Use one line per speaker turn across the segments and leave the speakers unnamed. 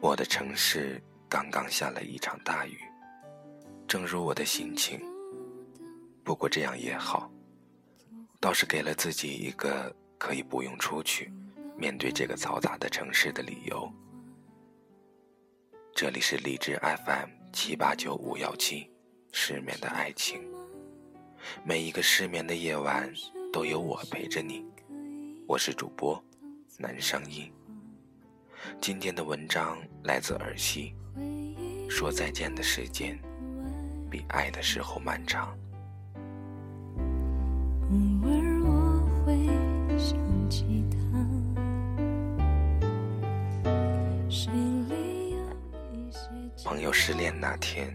我的城市刚刚下了一场大雨，正如我的心情。不过这样也好，倒是给了自己一个可以不用出去，面对这个嘈杂的城市的理由。这里是荔枝 FM 七八九五幺七，失眠的爱情。每一个失眠的夜晚，都有我陪着你。我是主播南声音。今天的文章来自尔西，说再见的时间比爱的时候漫长。友失恋那天，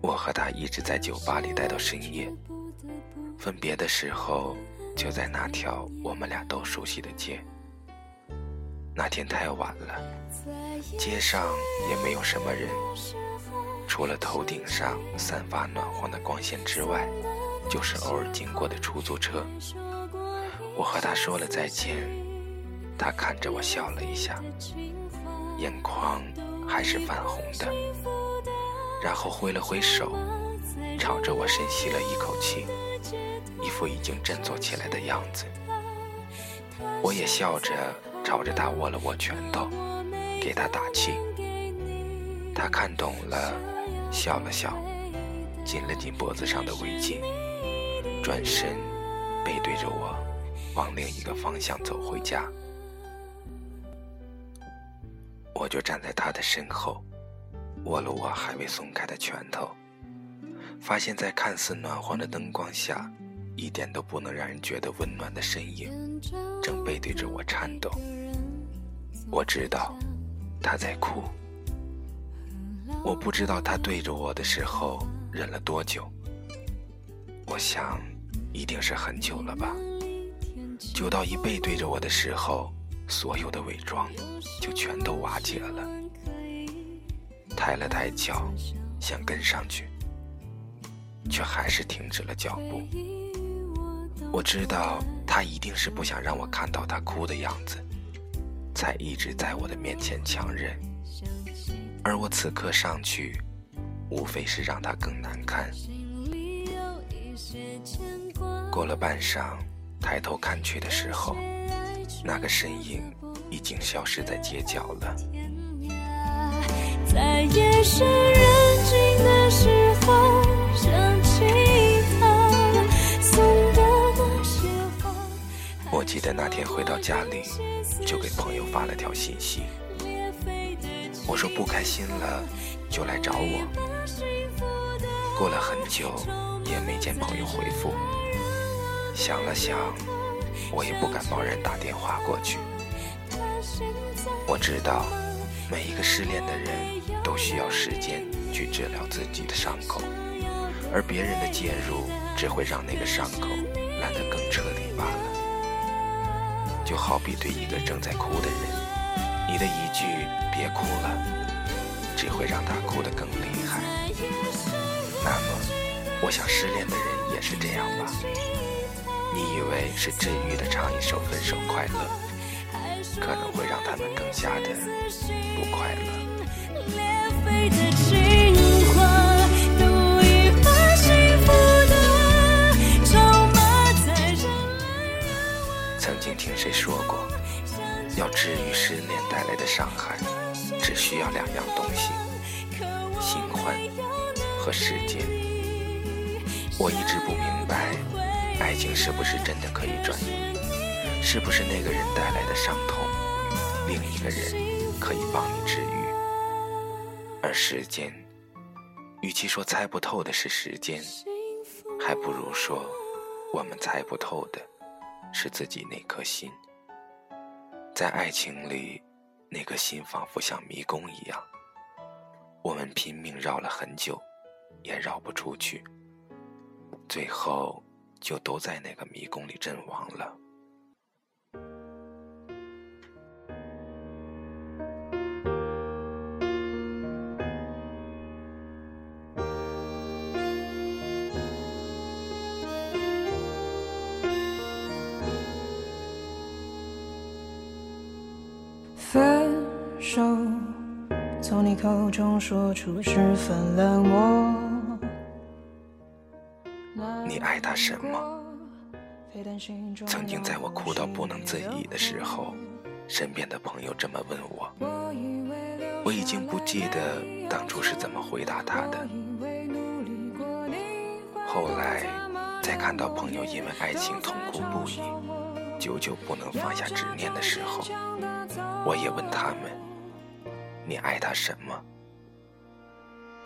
我和他一直在酒吧里待到深夜。分别的时候，就在那条我们俩都熟悉的街。那天太晚了，街上也没有什么人，除了头顶上散发暖黄的光线之外，就是偶尔经过的出租车。我和他说了再见，他看着我笑了一下，眼眶还是泛红的，然后挥了挥手，朝着我深吸了一口气，一副已经振作起来的样子。我也笑着。朝着他握了握拳头，给他打气。他看懂了，笑了笑，紧了紧脖子上的围巾，转身背对着我，往另一个方向走回家。我就站在他的身后，握了握还未松开的拳头，发现，在看似暖黄的灯光下，一点都不能让人觉得温暖的身影，正背对着我颤抖。我知道他在哭，我不知道他对着我的时候忍了多久。我想，一定是很久了吧，久到一背对着我的时候，所有的伪装就全都瓦解了。抬了抬脚，想跟上去，却还是停止了脚步。我知道他一定是不想让我看到他哭的样子。才一直在我的面前强忍，而我此刻上去，无非是让他更难看。过了半晌，抬头看去的时候，那个身影已经消失在街角了。在夜深人静的时候，想起他送的那些花。我记得那天回到家里。就给朋友发了条信息，我说不开心了就来找我。过了很久也没见朋友回复，想了想，我也不敢贸然打电话过去。我知道每一个失恋的人都需要时间去治疗自己的伤口，而别人的介入只会让那个伤口烂得更彻底罢了。就好比对一个正在哭的人，你的一句“别哭了”，只会让他哭得更厉害。那么，我想失恋的人也是这样吧？你以为是治愈的唱一首《分手快乐》，可能会让他们更加的不快乐。曾经听谁说过，要治愈失恋带来的伤害，只需要两样东西：新欢和时间。我一直不明白，爱情是不是真的可以转移？是不是那个人带来的伤痛，另一个人可以帮你治愈？而时间，与其说猜不透的是时间，还不如说我们猜不透的。是自己那颗心，在爱情里，那颗心仿佛像迷宫一样，我们拼命绕了很久，也绕不出去，最后就都在那个迷宫里阵亡了。
分手，从你口中说出十分冷漠。
什么？曾经在我哭到不能自已的时候，身边的朋友这么问我，我已经不记得当初是怎么回答他的。后来，在看到朋友因为爱情痛哭不已，久久不能放下执念的时候。我也问他们：“你爱他什么？”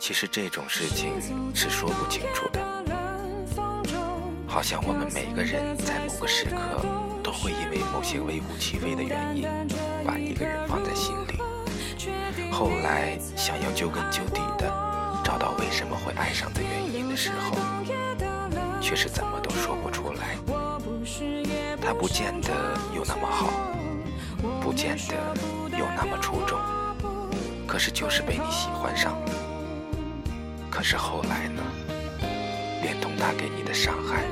其实这种事情是说不清楚的。好像我们每个人在某个时刻都会因为某些微乎其微的原因，把一个人放在心里。后来想要究根究底的找到为什么会爱上的原因的时候，却是怎么都说不出来。他不见得有那么好。不见得有那么出众，可是就是被你喜欢上了。可是后来呢？连同他给你的伤害，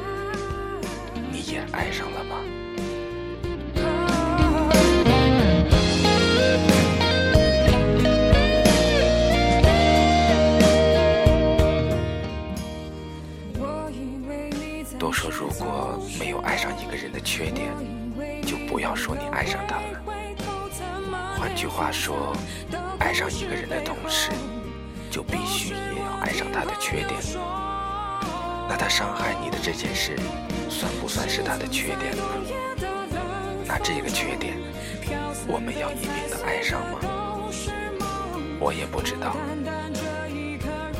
也爱上了吗？都说如果没有爱上一个人的缺点，就不要说你爱上他了。换句话说，爱上一个人的同时，就必须也要爱上他的缺点。那他伤害你的这件事，算不算是他的缺点呢？那这个缺点，我们要一并的爱上吗？我也不知道。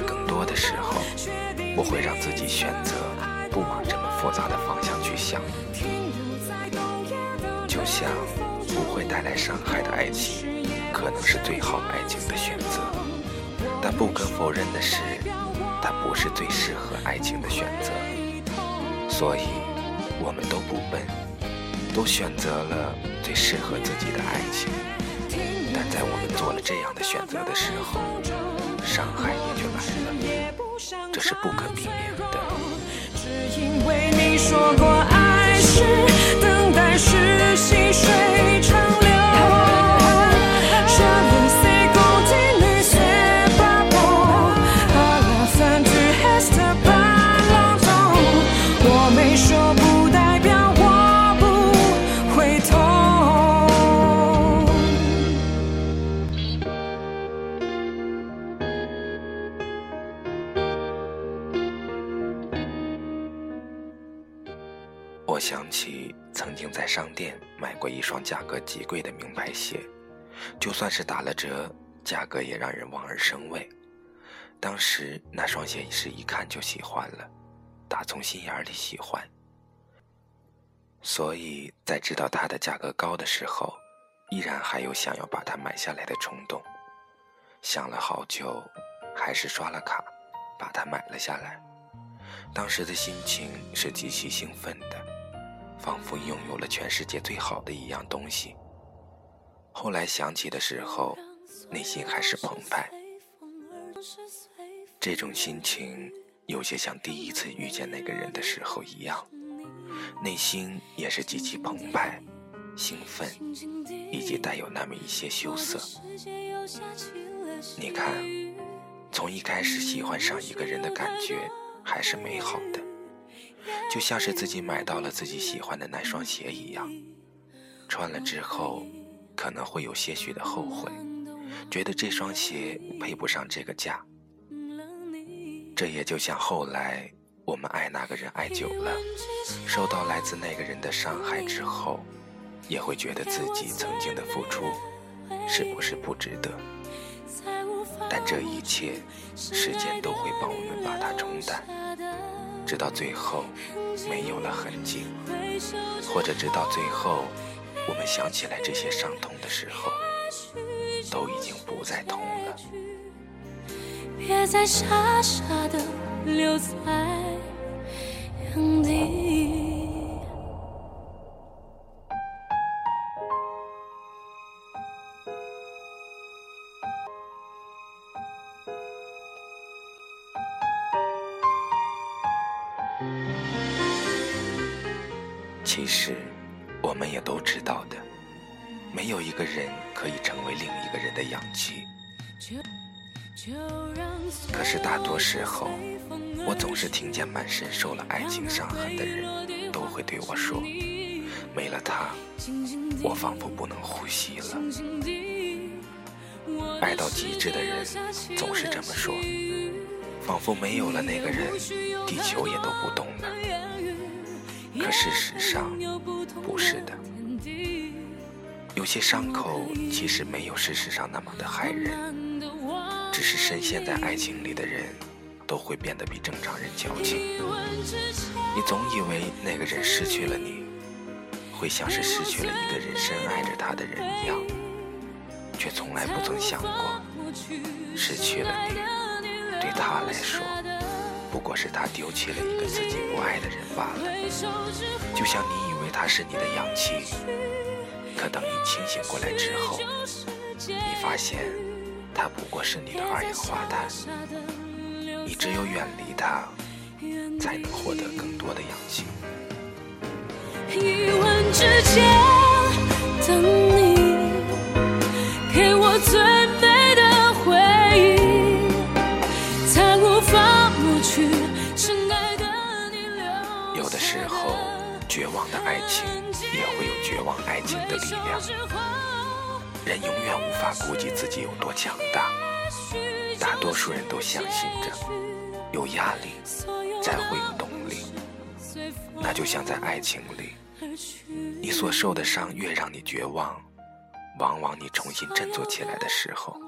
更多的时候，我会让自己选择不往这么复杂的方向去想，就像。不会带来伤害的爱情，可能是最好爱情的选择。但不可否认的是，它不是最适合爱情的选择。所以，我们都不笨，都选择了最适合自己的爱情。但在我们做了这样的选择的时候，伤害也就来了，这是不可避免的。只因为你说过爱是算是打了折，价格也让人望而生畏。当时那双鞋是一看就喜欢了，打从心眼里喜欢。所以在知道它的价格高的时候，依然还有想要把它买下来的冲动。想了好久，还是刷了卡，把它买了下来。当时的心情是极其兴奋的。仿佛拥有了全世界最好的一样东西。后来想起的时候，内心还是澎湃。这种心情有些像第一次遇见那个人的时候一样，内心也是极其澎湃、兴奋，以及带有那么一些羞涩。你看，从一开始喜欢上一个人的感觉还是美好的。就像是自己买到了自己喜欢的那双鞋一样，穿了之后可能会有些许的后悔，觉得这双鞋配不上这个价。这也就像后来我们爱那个人爱久了，受到来自那个人的伤害之后，也会觉得自己曾经的付出是不是不值得？但这一切，时间都会帮我们把它冲淡。直到最后没有了痕迹，或者直到最后我们想起来这些伤痛的时候，都已经不再痛了。别再傻傻的留在原地。是大多时候，我总是听见满身受了爱情伤痕的人，都会对我说：“没了他，我仿佛不能呼吸了。”爱到极致的人总是这么说，仿佛没有了那个人，地球也都不动了。可事实上，不是的。有些伤口其实没有事实上那么的害人，只是深陷在爱情里的人，都会变得比正常人矫情。你总以为那个人失去了你，会像是失去了一个人深爱着他的人一样，却从来不曾想过，失去了你，对他来说。不过是他丢弃了一个自己不爱的人罢了，就像你以为他是你的氧气，可等你清醒过来之后，你发现他不过是你的二氧化碳。你只有远离他，才能获得更多的氧气。
一吻之间，等你给我最。
绝望的爱情也会有绝望爱情的力量。人永远无法估计自己有多强大。大多数人都相信着，有压力才会有动力。那就像在爱情里，你所受的伤越让你绝望，往往你重新振作起来的时候，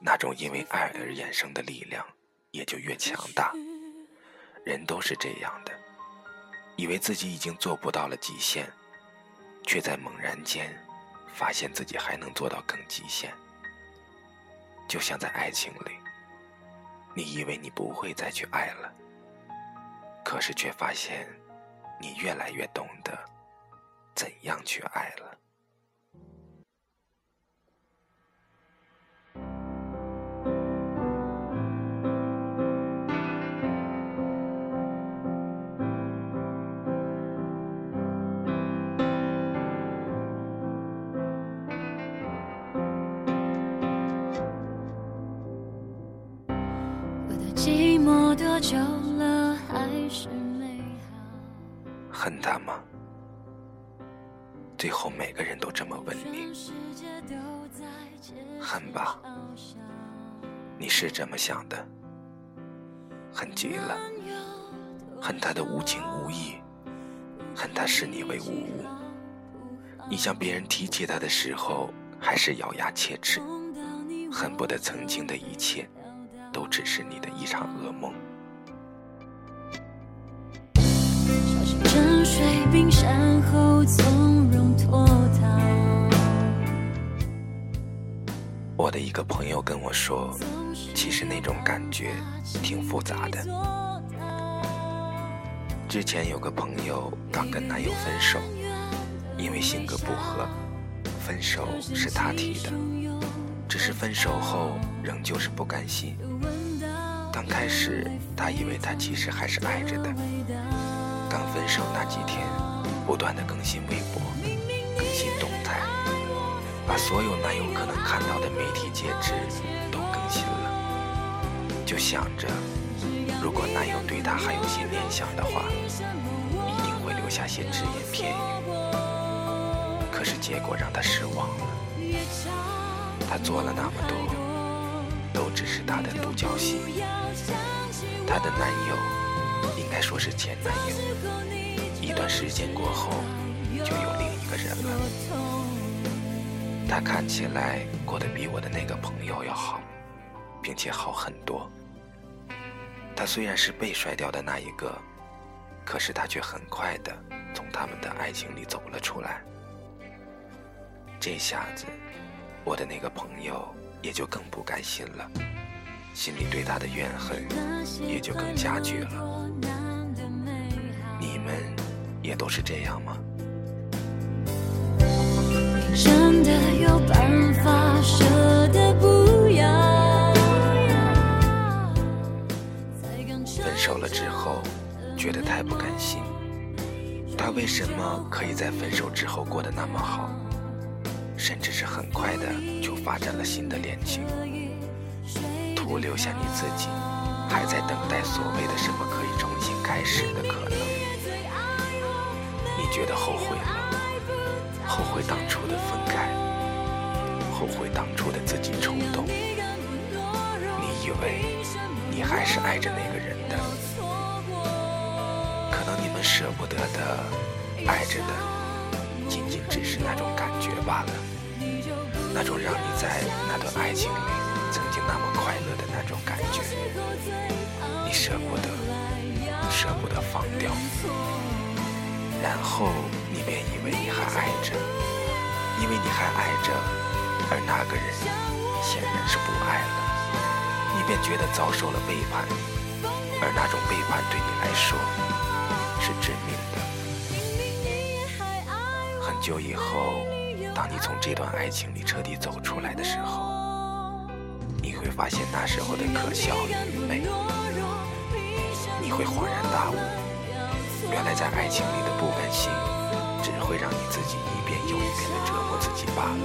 那种因为爱而衍生的力量也就越强大。人都是这样的。以为自己已经做不到了极限，却在猛然间发现自己还能做到更极限。就像在爱情里，你以为你不会再去爱了，可是却发现你越来越懂得怎样去爱了。恨他吗？最后每个人都这么问你。恨吧，你是这么想的。恨极了，恨他的无情无义，恨他视你为无物。你向别人提起他的时候，还是咬牙切齿，恨不得曾经的一切。都只是你的一场噩梦。我的一个朋友跟我说，其实那种感觉挺复杂的。之前有个朋友刚跟男友分手，因为性格不合，分手是他提的，只是分手后仍旧是不甘心。刚开始，他以为他其实还是爱着的。分手那几天，不断的更新微博，更新动态，把所有男友可能看到的媒体介质都更新了。就想着，如果男友对她还有些念想的话，一定会留下些只言片语。可是结果让她失望了。她做了那么多。都只是她的独角戏。她的男友，该说是前男友，一段时间过后就有另一个人了。他看起来过得比我的那个朋友要好，并且好很多。他虽然是被甩掉的那一个，可是他却很快的从他们的爱情里走了出来。这下子，我的那个朋友。也就更不甘心了，心里对他的怨恨也就更加剧了。你们也都是这样吗？真的有办法舍得不要？分手了之后，觉得太不甘心。他为什么可以在分手之后过得那么好，甚至是很快的就发展了新的恋情，徒留下你自己还在等待所谓的什么可以重新开始的可能？你觉得后悔了，后悔当初的分开，后悔当初的自己冲动。你以为你还是爱着那个人的，可能你们舍不得的爱着的，仅仅只是那种感觉罢了，那种让你在那段爱情里曾经那么快乐的那种感觉，你舍不得，舍不得放掉。然后你便以为你还爱着，因为你还爱着，而那个人显然是不爱了，你便觉得遭受了背叛，而那种背叛对你来说是致命的。很久以后，当你从这段爱情里彻底走出来的时候，发现那时候的可笑与愚昧，你会恍然大悟。原来在爱情里的不甘心，只会让你自己一遍又一遍的折磨自己罢了，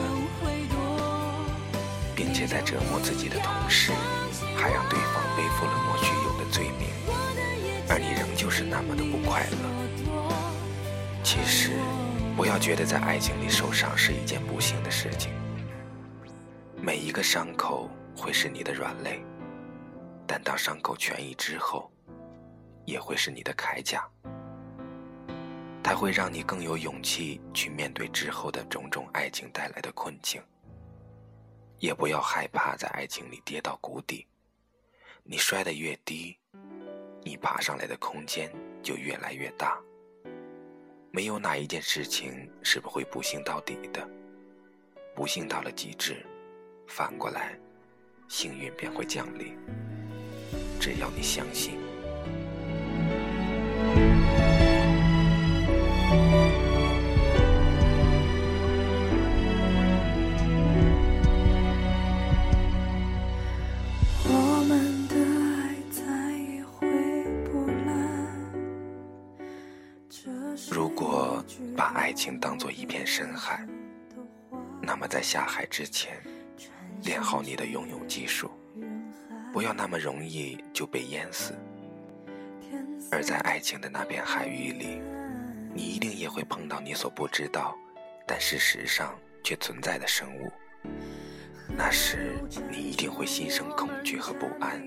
并且在折磨自己的同时，还让对方背负了莫须有的罪名，而你仍旧是那么的不快乐。其实，不要觉得在爱情里受伤是一件不幸的事情，每一个伤口会是你的软肋，但当伤口痊愈之后，也会是你的铠甲。它会让你更有勇气去面对之后的种种爱情带来的困境。也不要害怕在爱情里跌到谷底，你摔得越低，你爬上来的空间就越来越大。没有哪一件事情是不会不幸到底的，不幸到了极致，反过来，幸运便会降临。只要你相信。如果把爱情当做一片深海，那么在下海之前，练好你的游泳技术，不要那么容易就被淹死。而在爱情的那片海域里，你一定也会碰到你所不知道，但事实上却存在的生物。那时你一定会心生恐惧和不安。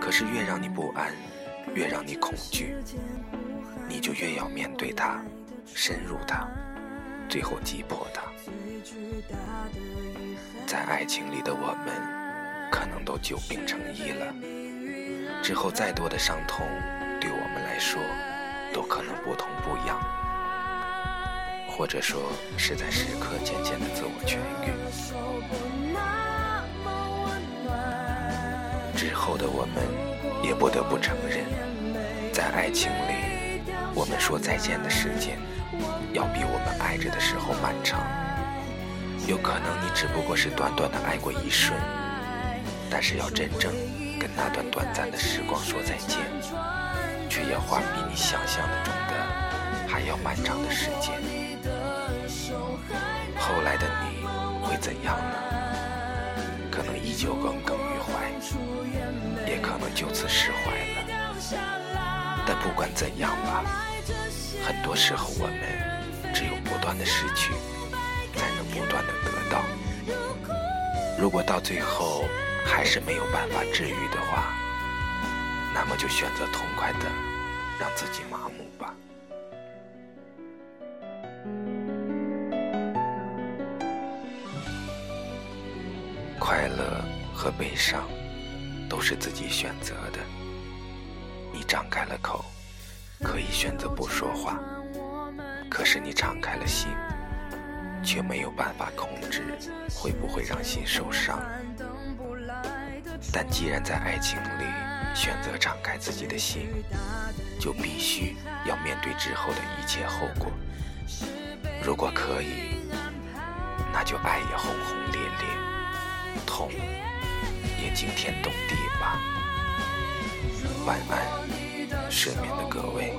可是越让你不安，越让你恐惧。你就越要面对它，深入它，最后击破它。在爱情里的我们，可能都久病成医了。之后再多的伤痛，对我们来说，都可能不痛不痒，或者说是在时刻渐渐的自我痊愈。之后的我们，也不得不承认，在爱情里。我们说再见的时间，要比我们爱着的时候漫长。有可能你只不过是短短的爱过一瞬，但是要真正跟那段短暂的时光说再见，却要花比你想象的中的还要漫长的时间。后来的你会怎样呢？可能依旧耿耿于怀，也可能就此释怀了。但不管怎样吧，很多时候我们只有不断的失去，不断的得到。如果到最后还是没有办法治愈的话，那么就选择痛快的让自己麻木吧。快乐和悲伤都是自己选择的。你张开了口，可以选择不说话；可是你敞开了心，却没有办法控制会不会让心受伤。但既然在爱情里选择敞开自己的心，就必须要面对之后的一切后果。如果可以，那就爱也轰轰烈烈，痛也惊天动地吧。晚安。
失眠的各位。